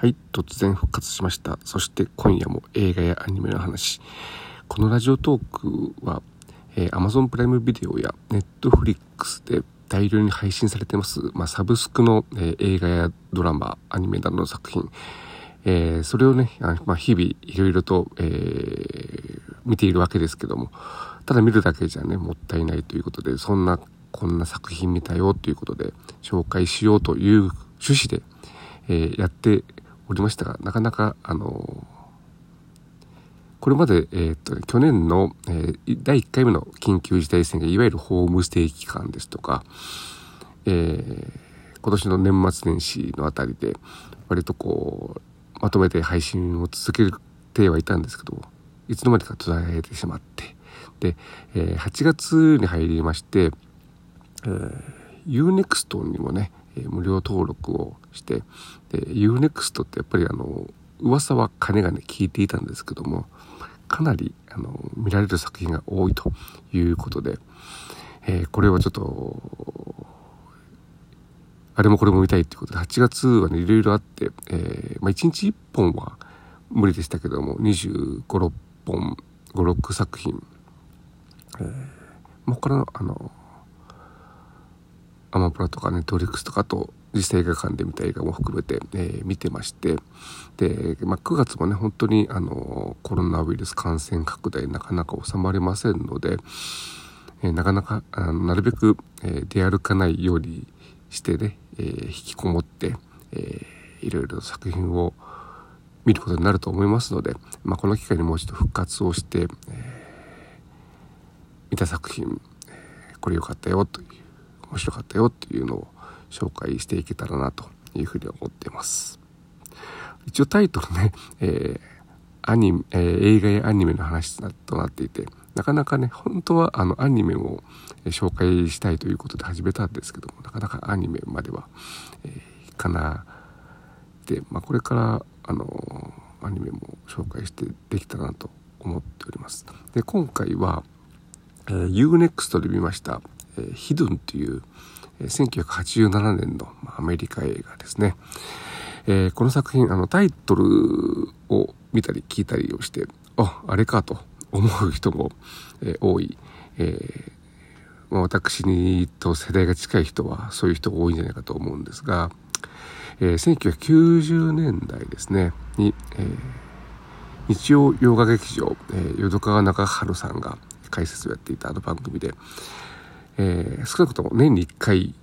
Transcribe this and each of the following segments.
はい、突然復活しました。そして今夜も映画やアニメの話。このラジオトークは、えー、Amazon プライムビデオや Netflix で大量に配信されてます、まあ、サブスクの、えー、映画やドラマ、アニメなどの作品、えー、それをね、あまあ、日々いろいろと、えー、見ているわけですけども、ただ見るだけじゃね、もったいないということで、そんな、こんな作品見たよということで、紹介しようという趣旨で、え、やっておりましたが、なかなか、あのこれまで、えー、っと、ね、去年の、えー、第1回目の緊急事態宣言、いわゆるホームステイ期間ですとか、えー、今年の年末年始のあたりで、割とこう、まとめて配信を続けてはいたんですけど、いつの間にか途絶えてしまって、で、えー、8月に入りまして、えー、Unext にもね、無料登録をして、で、Unext ってやっぱりあの、噂は金がね、聞いていたんですけども、かなり、あの、見られる作品が多いということで、えー、これはちょっと、あれもこれも見たいっていうことで、8月はね、いろいろあって、えー、まあ、1日1本は無理でしたけども、25、6本、5、6作品、えー、他の、あの、アマプラとかネットリックスとかと実際映画館で見た映画も含めて、えー、見てましてで、まあ、9月もね本当にあのコロナウイルス感染拡大なかなか収まりませんので、えー、なかなかあのなるべく、えー、出歩かないようにしてね、えー、引きこもって、えー、いろいろ作品を見ることになると思いますので、まあ、この機会にもう一度復活をして、えー、見た作品、これ良かったよという面白かったよっていうのを紹介していけたらなというふうに思っています。一応タイトルね、えー、アニメ、えー、映画やアニメの話となっていて、なかなかね、本当はあのアニメを紹介したいということで始めたんですけども、なかなかアニメまでは、えー、かなで、まあ、これからあのアニメも紹介してできたなと思っております。で、今回は、えー、Unext で見ました、えー、ヒドゥンという、1987年の、アメリカ映画ですね。えー、この作品、あの、タイトルを見たり聞いたりをして、あ、あれかと思う人も、えー、多い。えーまあ、私にと世代が近い人はそういう人が多いんじゃないかと思うんですが、えー、1990年代ですね、に、えー、日曜洋画劇場、えー、淀川中春さんが解説をやっていたあの番組で、えー、少なくとも年に1回、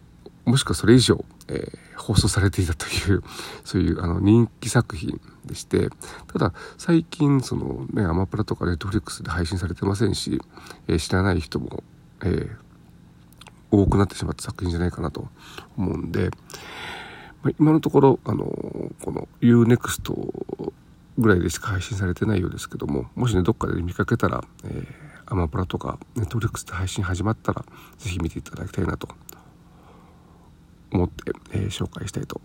もしくはそれ以上、えー、放送されていたという、そういうあの人気作品でして、ただ最近そのね、アマプラとかネットフリックスで配信されてませんし、えー、知らない人も、えー、多くなってしまった作品じゃないかなと思うんで、まあ、今のところ、あの、この Unext ぐらいでしか配信されてないようですけども、もしね、どっかで見かけたら、えーアマプラとかネットフリックスで配信始まったら是非見ていただきたいなと思って、えー、紹介したいと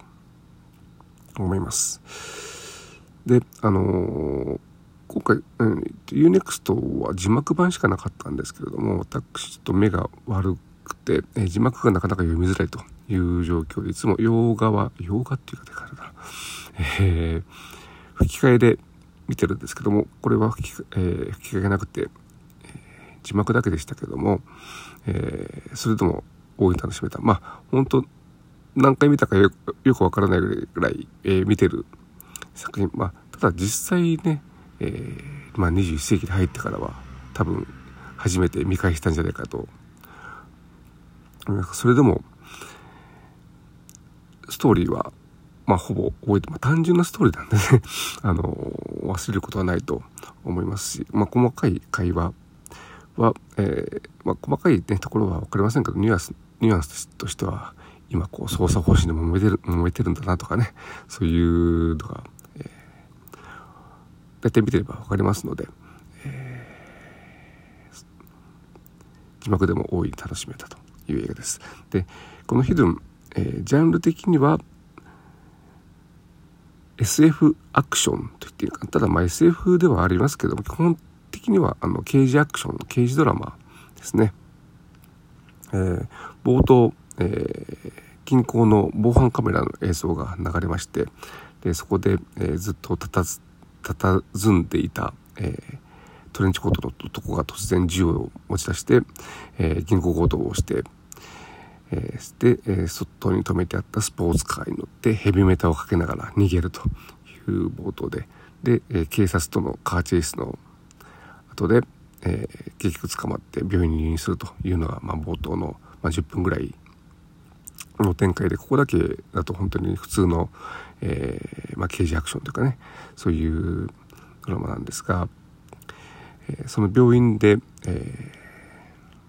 思います。で、あのー、今回、うん、Unext は字幕版しかなかったんですけれども、私ちょっと目が悪くて、え、字幕がなかなか読みづらいという状況で、いつも洋画は、洋画っていうかでかいな、えー、吹き替えで見てるんですけども、これは吹き,、えー、吹き替えがなくて、字幕だけでしたけども、えー、それでも大いに楽しめた。まあ、本当何回見たかよくわからないぐらい、えー、見てる作品。まあ、ただ実際ね、えー、まあ21世紀に入ってからは多分初めて見返したんじゃないかと。それでも、ストーリーは、まあ、ほぼ覚えて、まあ、単純なストーリーなんでね あの、忘れることはないと思いますし、まあ、細かい会話は、えー、まあ、細かい、ね、ところは分かりませんけどニュアンスニュアンスとしては今こう操作方針で揉めてる揉めてるんだなとかねそういうのが、えー、大体見てれば分かりますので、えー、字幕でも大いに楽しめたという映画です。でこのヒドゥン、えー、ジャンル的には SF アクションと言っていいかただまあ SF ではありますけども基本的にはあの刑事アクション刑事ドラマですね、えー、冒頭、えー、近郊の防犯カメラの映像が流れましてでそこで、えー、ずっとたたず佇んでいた、えー、トレンチコートの男が突然銃を持ち出して、えー、銀行強盗をして、えー、で、えー、外に止めてあったスポーツカーに乗ってヘビメタをかけながら逃げるという冒頭で。で、えー、警察とのカーチェイスの後で、えー、結局捕まって病院に入院するというのが、まあ、冒頭の、まあ、10分ぐらいの展開でここだけだと本当に普通の、えーまあ、刑事アクションというかねそういうドラマなんですが、えー、その病院で、え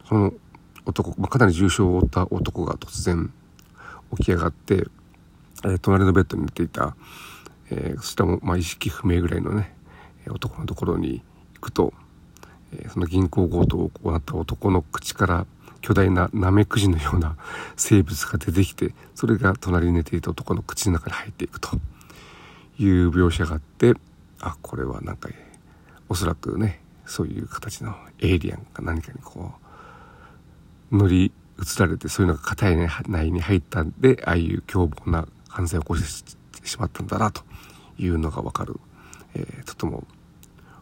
ー、その男、まあ、かなり重傷を負った男が突然起き上がって、えー、隣のベッドに寝ていた、えー、そちらも、まあ、意識不明ぐらいのね男のところに行くと、その銀行強盗を行った男の口から巨大なナメクジのような生物が出てきてそれが隣に寝ていた男の口の中に入っていくと。いう描写があってあこれはなんかおそらくねそういう形のエイリアンか何かにこう乗り移られてそういうのが硬い内に入ったんでああいう凶暴な犯罪を起こしてしまったんだなというのがわかる、えー、とても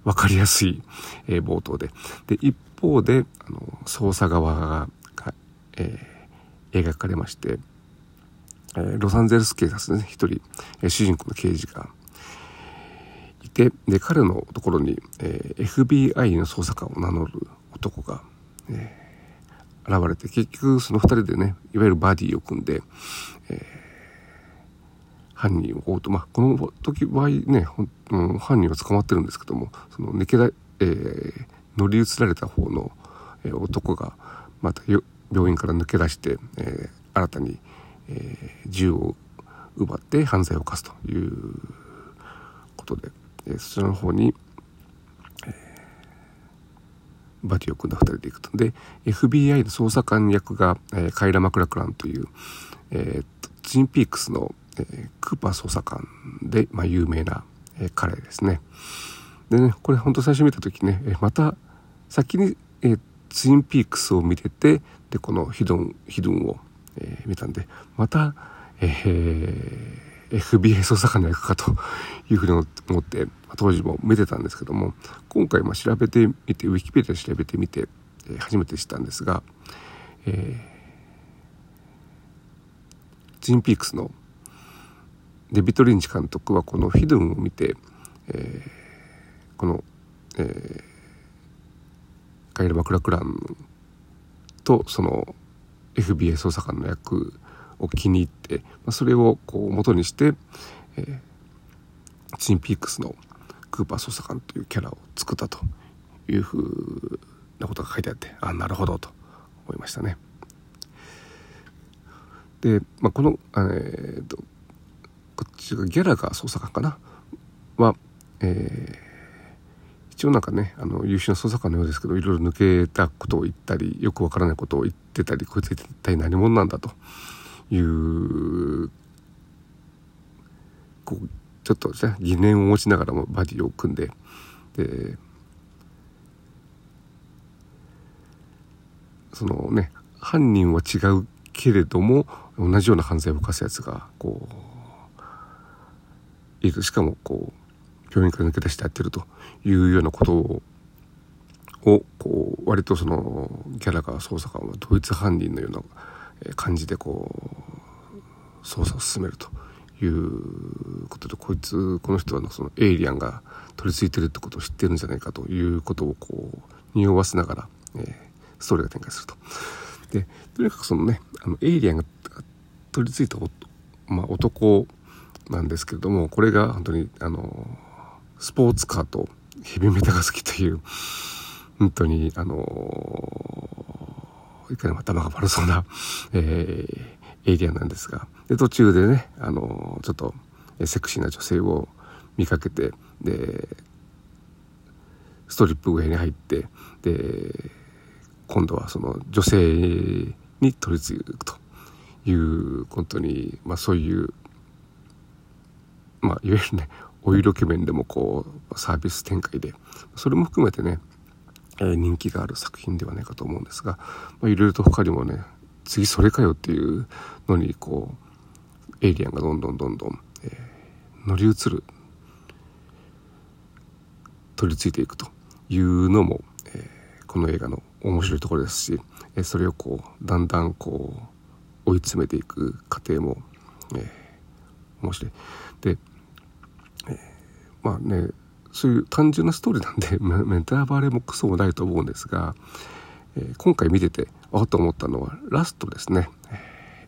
分かりやすい、えー、冒頭で。で、一方で、あの、捜査側が、えー、描かれまして、えー、ロサンゼルス警察ね、一人、えー、主人公の刑事がいて、で、彼のところに、えー、FBI の捜査官を名乗る男が、えー、現れて、結局その二人でね、いわゆるバディを組んで、えー犯人を追うと、まあ、この時場合ね、うん、犯人は捕まってるんですけども、その抜けだ、えー、乗り移られた方の、えー、男が、また病院から抜け出して、えー、新たに、えー、銃を奪って犯罪を犯すということで、えー、そちらの方に、えー、バディを組んだ2人で行くと。で、FBI の捜査官役が、えー、カイラ・マクラクランという、えー、ツインピークスのえ、クーパー捜査官で、まあ、有名な、え、彼ですね。でね、これ本当最初見た時ね、え、また先に、え、ツインピークスを見てて、で、このヒドン、ヒドンを、え、見たんで、また、えー、FBI 捜査官の役かというふうに思って、当時も見てたんですけども、今回まあ調べてみて、ウィキペディア調べてみて、え、初めて知ったんですが、えー、ツインピークスのデビット・リンチ監督はこのフィドゥンを見て、えー、この、えー、カイル・マクラクランとその FBI 捜査官の役を気に入って、まあ、それをこう元にして、えー、チンピークスのクーパー捜査官というキャラを作ったというふうなことが書いてあってあなるほどと思いましたね。で、まあ、この、えーとっちがギャラガー捜査官かな。は、えー、一応なんかねあの優秀な捜査官のようですけどいろいろ抜けたことを言ったりよくわからないことを言ってたりこいつ一体何者なんだと。いうこうちょっとですね疑念を持ちながらもバディを組んで。でそのね犯人は違うけれども同じような犯罪を犯すやつがこういるしかもこう病院から抜け出してやってるというようなことををこう割とそのギャラガー捜査官は同一犯人のような感じでこう捜査を進めるということでこいつこの人はそのエイリアンが取り付いてるってことを知ってるんじゃないかということをこう匂わせながら、えー、ストーリーが展開すると。でとにかくそのねあのエイリアンが取り付いた、まあ、男なんですけれどもこれが本当にあのスポーツカーとヘビメタが好きという本当にあのいかにも頭が悪そうな、えー、エリアなんですがで途中でねあのちょっとセクシーな女性を見かけてでストリップ上に入ってで今度はその女性に取り付くという本当に、まあ、そういうまあ、いわゆるねお色気面でもこうサービス展開でそれも含めてね、えー、人気がある作品ではないかと思うんですが、まあ、いろいろと他にもね次それかよっていうのにこうエイリアンがどんどんどんどん、えー、乗り移る取り付いていくというのも、えー、この映画の面白いところですし、えー、それをこうだんだんこう追い詰めていく過程も、えー、面白い。で、まあねそういう単純なストーリーなんで ネタバレもクソもないと思うんですが、えー、今回見ててあっと思ったのはラストですね、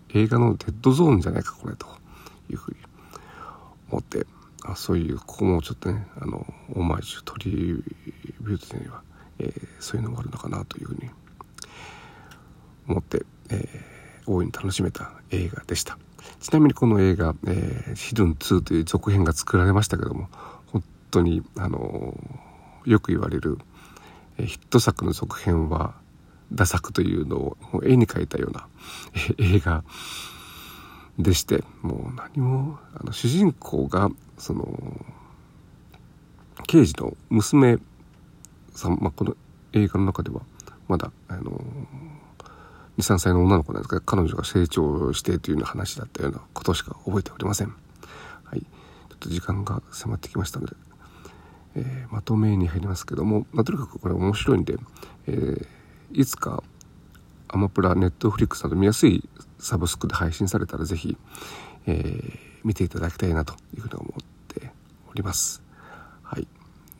映画のデッドゾーンじゃないかこれと。いうふうに思ってあそういうここもちょっとねあのオマージュトリビュートには、えー、そういうのがあるのかなというふうに思って、えー、大いに楽しめた映画でした。ちなみにこの映画「えー、ヒドゥン2」という続編が作られましたけども当にあのよく言われる、ヒット作の続編はダ作というのを絵に描いたような映画でしてもう何もあの主人公がその刑事の娘さん、まあ、この映画の中ではまだあの23歳の女の子なんですけど彼女が成長してというような話だったようなことしか覚えておりません。はい、ちょっと時間が迫ってきましたので、えー、まとめに入りますけども、まあ、とにかくこれ面白いんで、えー、いつかアマプラ、ネットフリックスなど見やすいサブスクで配信されたらぜひ、えー、見ていただきたいなというふうに思っております。はい。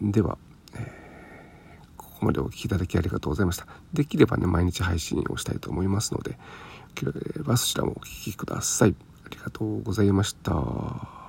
では、えー、ここまでお聴きいただきありがとうございました。できればね、毎日配信をしたいと思いますので、よければそちらもお聴きください。ありがとうございました。